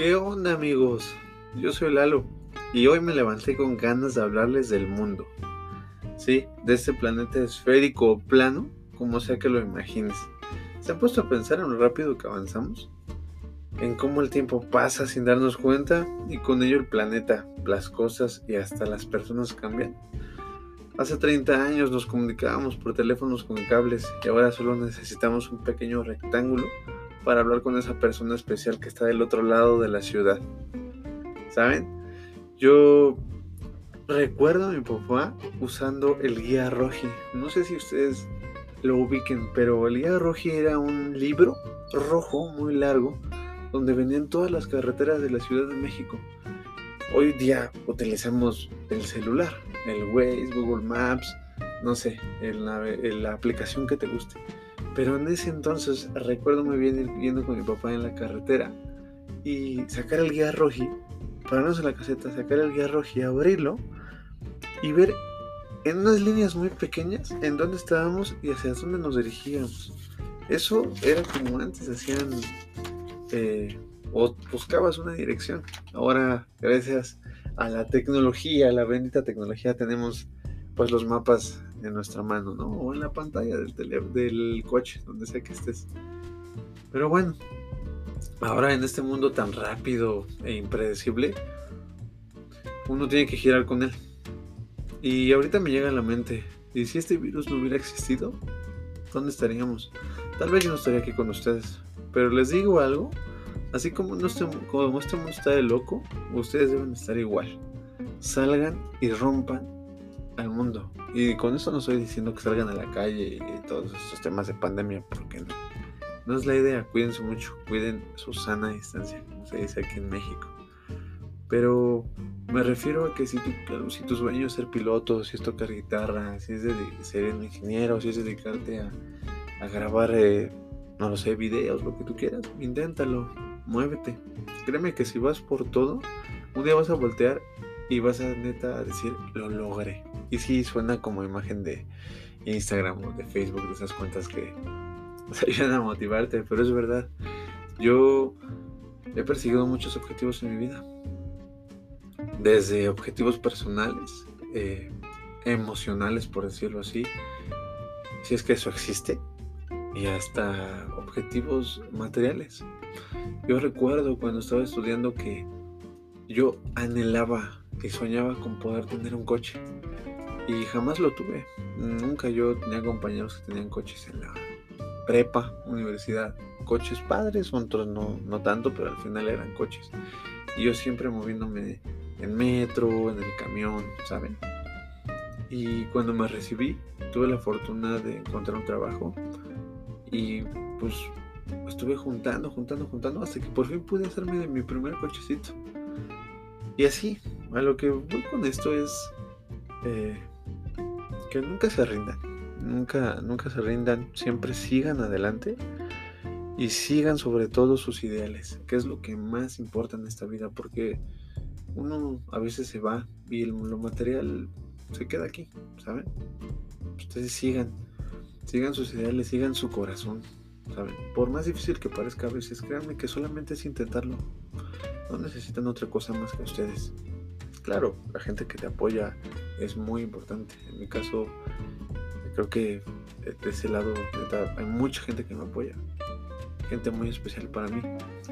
¿Qué onda amigos? Yo soy Lalo y hoy me levanté con ganas de hablarles del mundo. Sí, de este planeta esférico o plano, como sea que lo imagines. ¿Se han puesto a pensar en lo rápido que avanzamos? En cómo el tiempo pasa sin darnos cuenta y con ello el planeta, las cosas y hasta las personas cambian. Hace 30 años nos comunicábamos por teléfonos con cables y ahora solo necesitamos un pequeño rectángulo para hablar con esa persona especial que está del otro lado de la ciudad. ¿Saben? Yo recuerdo a mi papá usando el guía Roji. No sé si ustedes lo ubiquen, pero el guía Roji era un libro rojo muy largo donde venían todas las carreteras de la Ciudad de México. Hoy día utilizamos el celular, el Waze, Google Maps, no sé, la, aplicación que te guste. Pero en ese entonces recuerdo muy bien ir viendo con mi papá en la carretera y sacar el guía roji, pararnos en la caseta, sacar el guía roji, abrirlo y ver en unas líneas muy pequeñas en dónde estábamos y hacia dónde nos dirigíamos. Eso era como antes hacían eh, o buscabas una dirección. Ahora, gracias a la tecnología, a la bendita tecnología, tenemos pues los mapas en nuestra mano, ¿no? O en la pantalla del, del coche, donde sea que estés. Pero bueno, ahora en este mundo tan rápido e impredecible, uno tiene que girar con él. Y ahorita me llega a la mente, ¿y si este virus no hubiera existido? ¿Dónde estaríamos? Tal vez yo no estaría aquí con ustedes. Pero les digo algo, así como, no como este mundo está de loco, ustedes deben estar igual. Salgan y rompan al mundo. Y con eso no estoy diciendo que salgan a la calle y todos estos temas de pandemia, porque no. No es la idea, cuídense mucho, cuiden su sana distancia, como se dice aquí en México. Pero me refiero a que si tu, si tu sueño es ser piloto, si es tocar guitarra, si es de, ser un ingeniero, si es dedicarte a, a grabar, eh, no lo sé, videos, lo que tú quieras, inténtalo, muévete. Créeme que si vas por todo, un día vas a voltear y vas a neta a decir, lo logré. Y sí, suena como imagen de Instagram o de Facebook, de esas cuentas que nos ayudan a motivarte, pero es verdad. Yo he perseguido muchos objetivos en mi vida. Desde objetivos personales, eh, emocionales, por decirlo así, si es que eso existe, y hasta objetivos materiales. Yo recuerdo cuando estaba estudiando que yo anhelaba que soñaba con poder tener un coche. Y jamás lo tuve. Nunca yo tenía compañeros que tenían coches en la prepa, universidad. Coches padres, otros no, no tanto, pero al final eran coches. Y yo siempre moviéndome en metro, en el camión, ¿saben? Y cuando me recibí, tuve la fortuna de encontrar un trabajo. Y pues estuve juntando, juntando, juntando, hasta que por fin pude hacerme de mi primer cochecito. Y así, a lo que voy con esto es eh, que nunca se rindan, nunca, nunca se rindan, siempre sigan adelante y sigan sobre todo sus ideales, que es lo que más importa en esta vida, porque uno a veces se va y lo material se queda aquí, ¿saben? Ustedes sigan, sigan sus ideales, sigan su corazón, ¿saben? Por más difícil que parezca a veces, créanme que solamente es intentarlo. No necesitan otra cosa más que ustedes. Claro, la gente que te apoya es muy importante. En mi caso, creo que de ese lado hay mucha gente que me apoya. Gente muy especial para mí,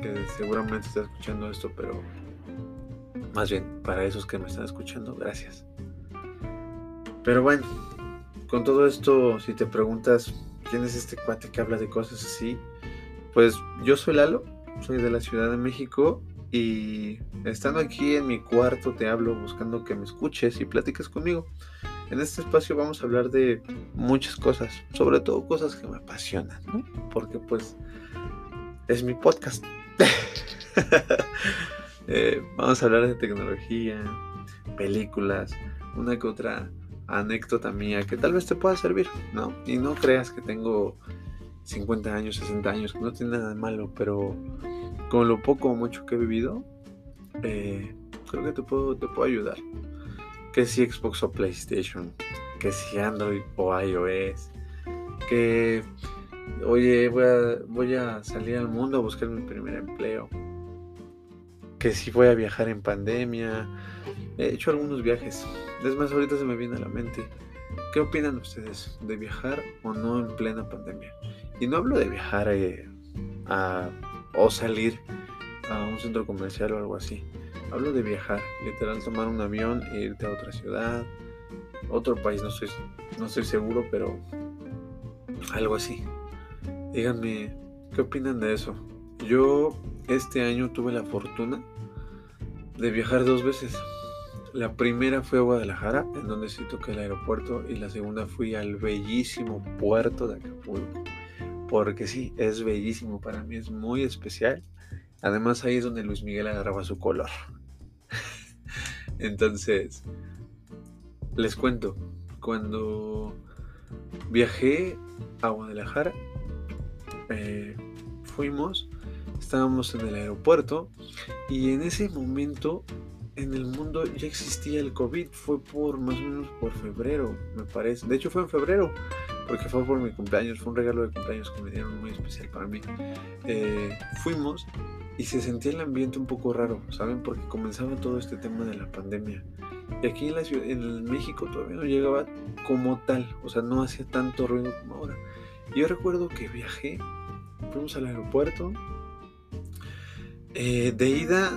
que seguramente está escuchando esto, pero más bien para esos que me están escuchando, gracias. Pero bueno, con todo esto, si te preguntas quién es este cuate que habla de cosas así, pues yo soy Lalo, soy de la Ciudad de México y estando aquí en mi cuarto te hablo buscando que me escuches y platiques conmigo. En este espacio vamos a hablar de muchas cosas, sobre todo cosas que me apasionan, ¿no? Porque pues es mi podcast. Eh, vamos a hablar de tecnología, películas, una que otra anécdota mía que tal vez te pueda servir, ¿no? Y no creas que tengo 50 años, 60 años, que no tiene nada de malo, pero con lo poco o mucho que he vivido, eh, creo que te puedo, te puedo ayudar. Que si Xbox o PlayStation, que si Android o iOS, que oye, voy a, voy a salir al mundo a buscar mi primer empleo. que si voy a viajar en pandemia. He hecho algunos viajes. Es más, ahorita se me viene a la mente. ¿Qué opinan ustedes de viajar o no en plena pandemia? Y no hablo de viajar eh, a, o salir a un centro comercial o algo así. Hablo de viajar, literal tomar un avión e irte a otra ciudad, otro país, no estoy, no estoy seguro, pero algo así. Díganme, ¿qué opinan de eso? Yo este año tuve la fortuna de viajar dos veces. La primera fue a Guadalajara, en donde sí toqué el aeropuerto, y la segunda fui al bellísimo puerto de Acapulco. Porque sí, es bellísimo, para mí es muy especial. Además ahí es donde Luis Miguel agarraba su color. Entonces, les cuento, cuando viajé a Guadalajara, eh, fuimos, estábamos en el aeropuerto y en ese momento en el mundo ya existía el COVID, fue por más o menos por febrero, me parece. De hecho fue en febrero, porque fue por mi cumpleaños, fue un regalo de cumpleaños que me dieron muy especial para mí. Eh, fuimos y se sentía el ambiente un poco raro, ¿saben? Porque comenzaba todo este tema de la pandemia. Y aquí en, la ciudad, en México todavía no llegaba como tal, o sea, no hacía tanto ruido como ahora. Yo recuerdo que viajé, fuimos al aeropuerto. Eh, de ida,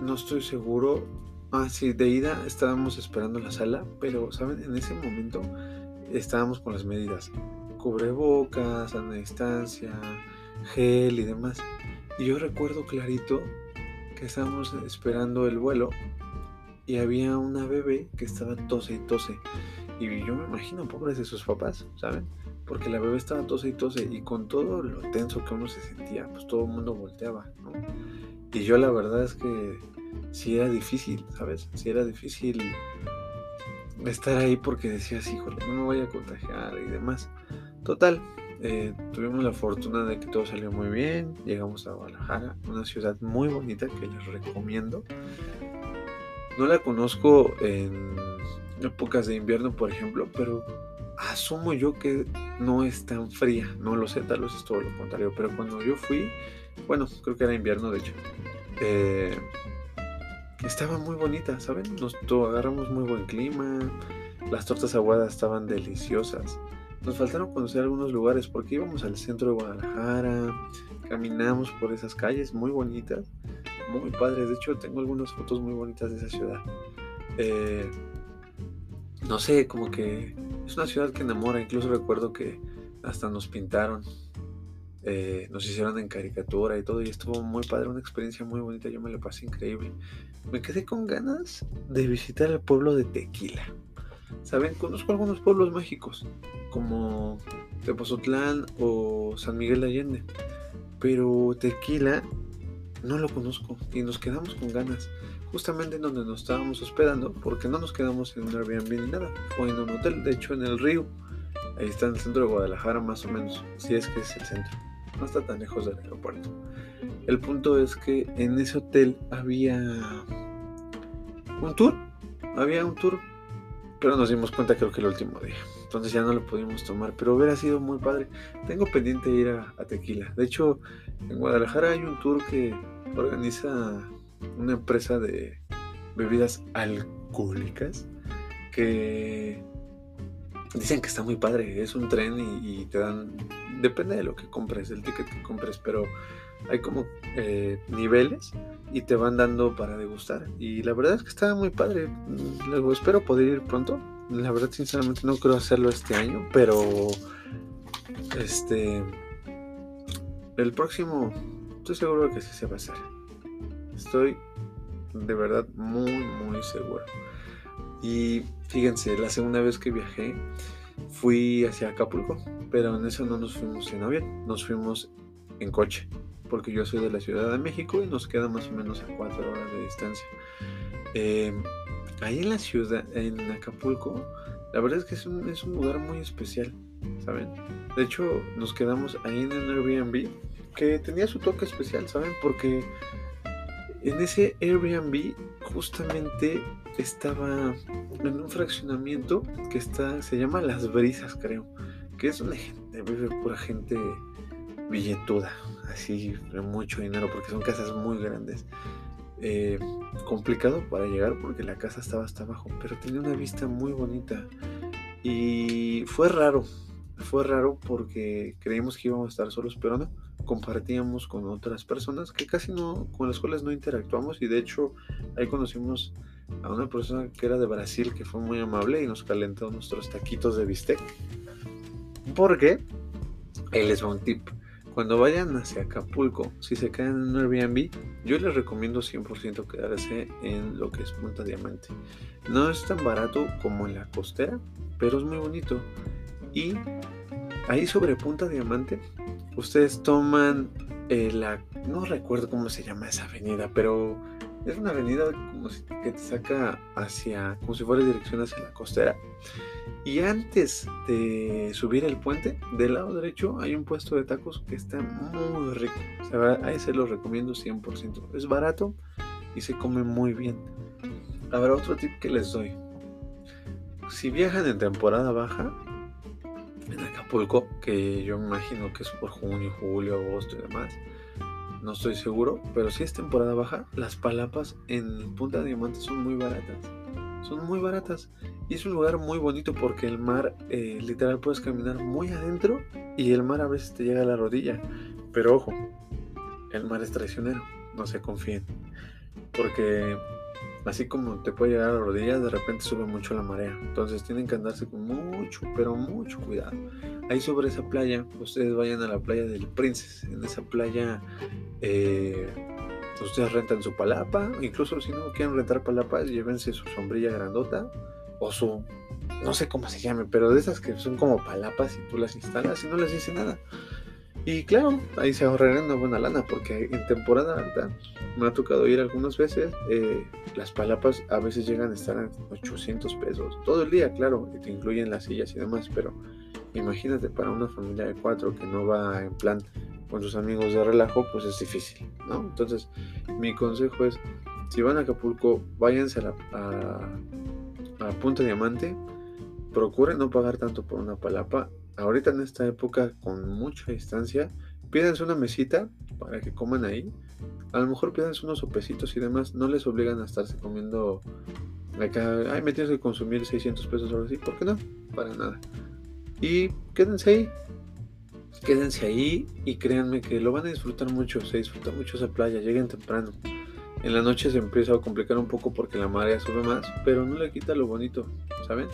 no estoy seguro. Ah, sí, de ida estábamos esperando la sala, pero, ¿saben? En ese momento estábamos con las medidas. Cubrebocas, a distancia, gel y demás. Y yo recuerdo clarito que estábamos esperando el vuelo y había una bebé que estaba tose y tose. Y yo me imagino, pobres de sus papás, ¿saben? Porque la bebé estaba tose y tose y con todo lo tenso que uno se sentía, pues todo el mundo volteaba, ¿no? Y yo la verdad es que sí era difícil, ¿sabes? Sí era difícil estar ahí porque decías, híjole, no me voy a contagiar y demás. Total, eh, tuvimos la fortuna de que todo salió muy bien. Llegamos a Guadalajara, una ciudad muy bonita que les recomiendo. No la conozco en épocas de invierno, por ejemplo, pero asumo yo que no es tan fría. No lo sé, tal vez es todo lo contrario. Pero cuando yo fui, bueno, creo que era invierno de hecho, eh, estaba muy bonita, ¿saben? Nos agarramos muy buen clima, las tortas aguadas estaban deliciosas. Nos faltaron conocer algunos lugares porque íbamos al centro de Guadalajara, caminamos por esas calles muy bonitas, muy padres. De hecho, tengo algunas fotos muy bonitas de esa ciudad. Eh, no sé, como que es una ciudad que enamora. Incluso recuerdo que hasta nos pintaron, eh, nos hicieron en caricatura y todo. Y estuvo muy padre, una experiencia muy bonita. Yo me la pasé increíble. Me quedé con ganas de visitar el pueblo de Tequila. Saben, conozco algunos pueblos mágicos, como Tepozotlán o San Miguel de Allende, pero Tequila no lo conozco y nos quedamos con ganas, justamente en donde nos estábamos hospedando, porque no nos quedamos en un Airbnb ni nada, o en un hotel, de hecho en el río, ahí está en el centro de Guadalajara más o menos, si es que es el centro, no está tan lejos del aeropuerto. El punto es que en ese hotel había un tour, había un tour pero nos dimos cuenta creo que el último día. Entonces ya no lo pudimos tomar, pero hubiera sido muy padre. Tengo pendiente ir a, Tequila. De hecho, en Guadalajara hay un tour que organiza una empresa de bebidas alcohólicas que dicen que está muy padre. Es un tren y, te dan, depende de lo que compres, el ticket que compres, pero hay como eh, niveles y te van dando para degustar. Y la verdad es que está muy padre. Luego espero poder ir pronto. La verdad, sinceramente, no creo hacerlo este año, pero este el próximo estoy seguro que sí se va a hacer. Estoy de verdad muy, muy seguro. Y fíjense, la segunda vez que viajé fui hacia Acapulco, pero en eso no nos fuimos en avión, nos fuimos en coche porque yo soy de la Ciudad de México y nos queda más o menos a cuatro horas de distancia. Em, ahí en la ciudad, en Acapulco, la verdad es que es un, es un lugar muy especial, ¿saben? De hecho, nos quedamos ahí en un Airbnb que tenía su toque especial, ¿saben? Porque en ese Airbnb justamente estaba en un fraccionamiento que está, se llama Las Brisas, creo, que es donde vive pura gente billetuda, así de mucho dinero, porque son casas muy grandes. Eh, complicado para llegar porque la casa estaba hasta abajo, pero tenía una vista muy bonita. Y fue raro, fue raro porque creímos que íbamos a estar solos, pero no. Compartíamos con otras personas que casi no, con las cuales no interactuamos y de hecho ahí conocimos a una persona que era de Brasil que fue muy amable y nos calentó nuestros taquitos de bistec. Porque, él les va un tip. Cuando vayan hacia Acapulco, si se quedan en un Airbnb, yo les recomiendo 100% quedarse en lo que es Punta Diamante. No es tan barato como en la costera, pero es muy bonito. Y ahí sobre Punta Diamante, ustedes toman eh, la... No recuerdo cómo se llama esa avenida, pero es una avenida como si, que te saca hacia, como si fuera dirección hacia la costera. Y antes de subir el puente, del lado derecho hay un puesto de tacos que está muy rico. O sea, lo recomiendo 100%. Es barato y se come muy bien. Ahora otro tip que les doy. Si viajan en temporada baja, en Acapulco, que yo me imagino que es por junio, julio, agosto y demás, no estoy seguro, pero si es temporada baja, las palapas en Punta Diamante son muy baratas. Son muy baratas. Y es un lugar muy bonito porque el mar, eh, literal, puedes caminar muy adentro y el mar a veces te llega a la rodilla. Pero ojo, el mar es traicionero, no se confíen. Porque así como te puede llegar a la rodilla, de repente sube mucho la marea. Entonces tienen que andarse con mucho, pero mucho cuidado. Ahí sobre esa playa, ustedes vayan a la playa del Princess. En esa playa eh, ustedes rentan su palapa. Incluso si no quieren rentar palapas, llévense su sombrilla grandota o su, no sé cómo se llame, pero de esas que son como palapas y tú las instalas y no les dice nada. Y claro, ahí se ahorrarán una buena lana porque en temporada alta me ha tocado ir algunas veces. Eh, las palapas a veces llegan a estar en 800 pesos. Todo el día, claro, y te incluyen las sillas y demás, pero imagínate para una familia de cuatro que no va en plan con sus amigos de relajo, pues es difícil, ¿no? Entonces, mi consejo es, si van a Acapulco, váyanse a, la, a, a Punta Diamante, procuren no pagar tanto por una palapa ahorita en esta época con mucha distancia, pídanse una mesita para que coman ahí. A lo mejor pídanse unos sopecitos y demás. No les obligan a estarse comiendo acá. Ay, me tienes que consumir 600 pesos o algo así. ¿Por qué no? Para nada. Y quédense ahí. Quédense ahí y créanme que lo van a disfrutar mucho. Se disfruta mucho esa playa. Lleguen temprano. En la noche se empieza a complicar un poco porque la marea sube más, pero no le quita lo bonito, ¿saben?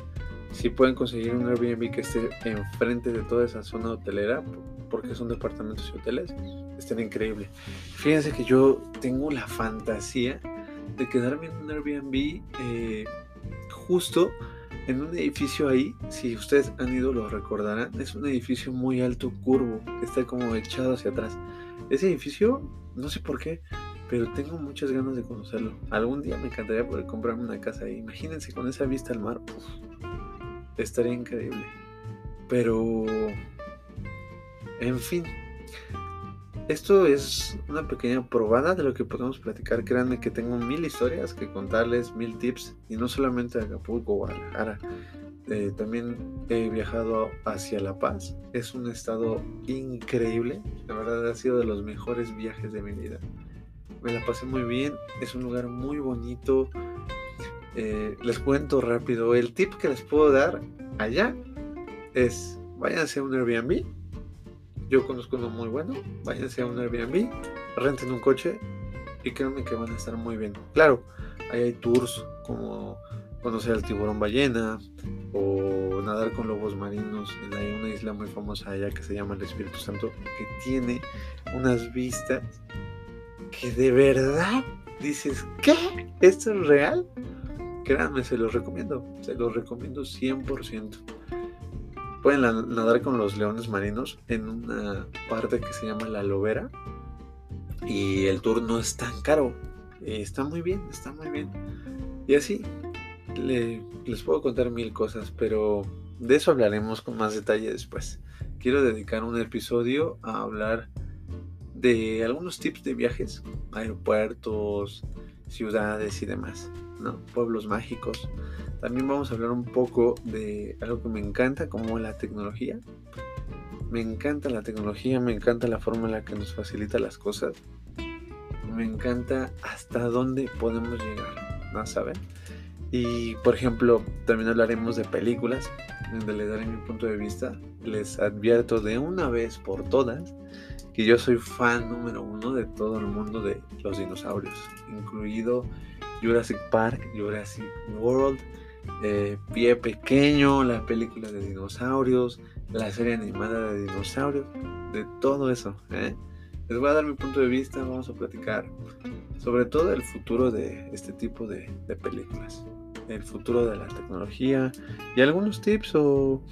Si pueden conseguir un Airbnb que esté enfrente de toda esa zona hotelera, porque son departamentos y hoteles, estén increíble. Fíjense que yo tengo la fantasía de quedarme en un Airbnb eh, justo en un edificio ahí, si ustedes han ido lo recordarán, es un edificio muy alto, curvo, que está como echado hacia atrás. Ese edificio, no sé por qué, pero tengo muchas ganas de conocerlo. Algún día me encantaría poder comprarme una casa ahí. Imagínense con esa vista al mar estaría increíble. Pero, en fin, esto es una pequeña probada de lo que podemos platicar. Créanme que tengo mil historias que contarles, mil tips, y no solamente a Acapulco, Guadalajara. Eh, también he viajado hacia La Paz. Es un estado increíble. La verdad ha sido de los mejores viajes de mi vida. Me la pasé muy bien. Es un lugar muy bonito. Eh, les cuento rápido. El tip que les puedo dar allá es, váyanse a un Airbnb. Yo conozco uno muy bueno. Váyanse a un Airbnb, renten un coche y créanme que van a estar muy bien. Claro, ahí hay tours como conocer al tiburón ballena o nadar con lobos marinos. Hay una isla muy famosa allá que se llama el Espíritu Santo que tiene unas vistas que de verdad dices, ¿qué? ¿Esto es real? Créanme, se los recomiendo, se los recomiendo 100%. Pueden nadar con los leones marinos en una parte que se llama la lobera y el tour no es tan caro. Está muy bien, está muy bien. Y así, les puedo contar mil cosas, pero de eso hablaremos con más detalle después. Quiero dedicar un episodio a hablar de algunos tips de viajes, aeropuertos, ciudades y demás. Pueblos mágicos. También vamos a hablar un poco de algo que me encanta, como la tecnología. Me encanta la tecnología, me encanta la forma en la que nos facilita las cosas. Me encanta hasta dónde podemos llegar, ¿no saben? Y por ejemplo, también hablaremos de películas, donde les daré mi punto de vista. Les advierto de una vez por todas que yo soy fan número uno de todo el mundo de los dinosaurios, incluido Jurassic Park, Jurassic World, eh, Pie Pequeño, la película de dinosaurios, la serie animada de dinosaurios, de todo eso. ¿eh? Les voy a dar mi punto de vista, vamos a platicar sobre todo el futuro de este tipo de, de películas, el futuro de la tecnología y algunos tips o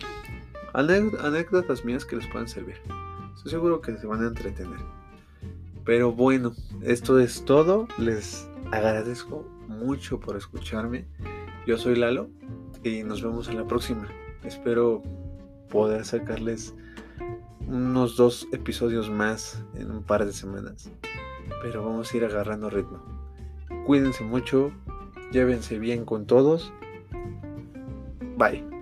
anécdotas mías que les puedan servir. Estoy seguro que se van a entretener. Pero bueno, esto es todo. Les agradezco mucho por escucharme. Yo soy Lalo y nos vemos en la próxima. Espero poder sacarles unos dos episodios más en un par de semanas. Pero vamos a ir agarrando ritmo. Cuídense mucho, llévense bien con todos. Bye.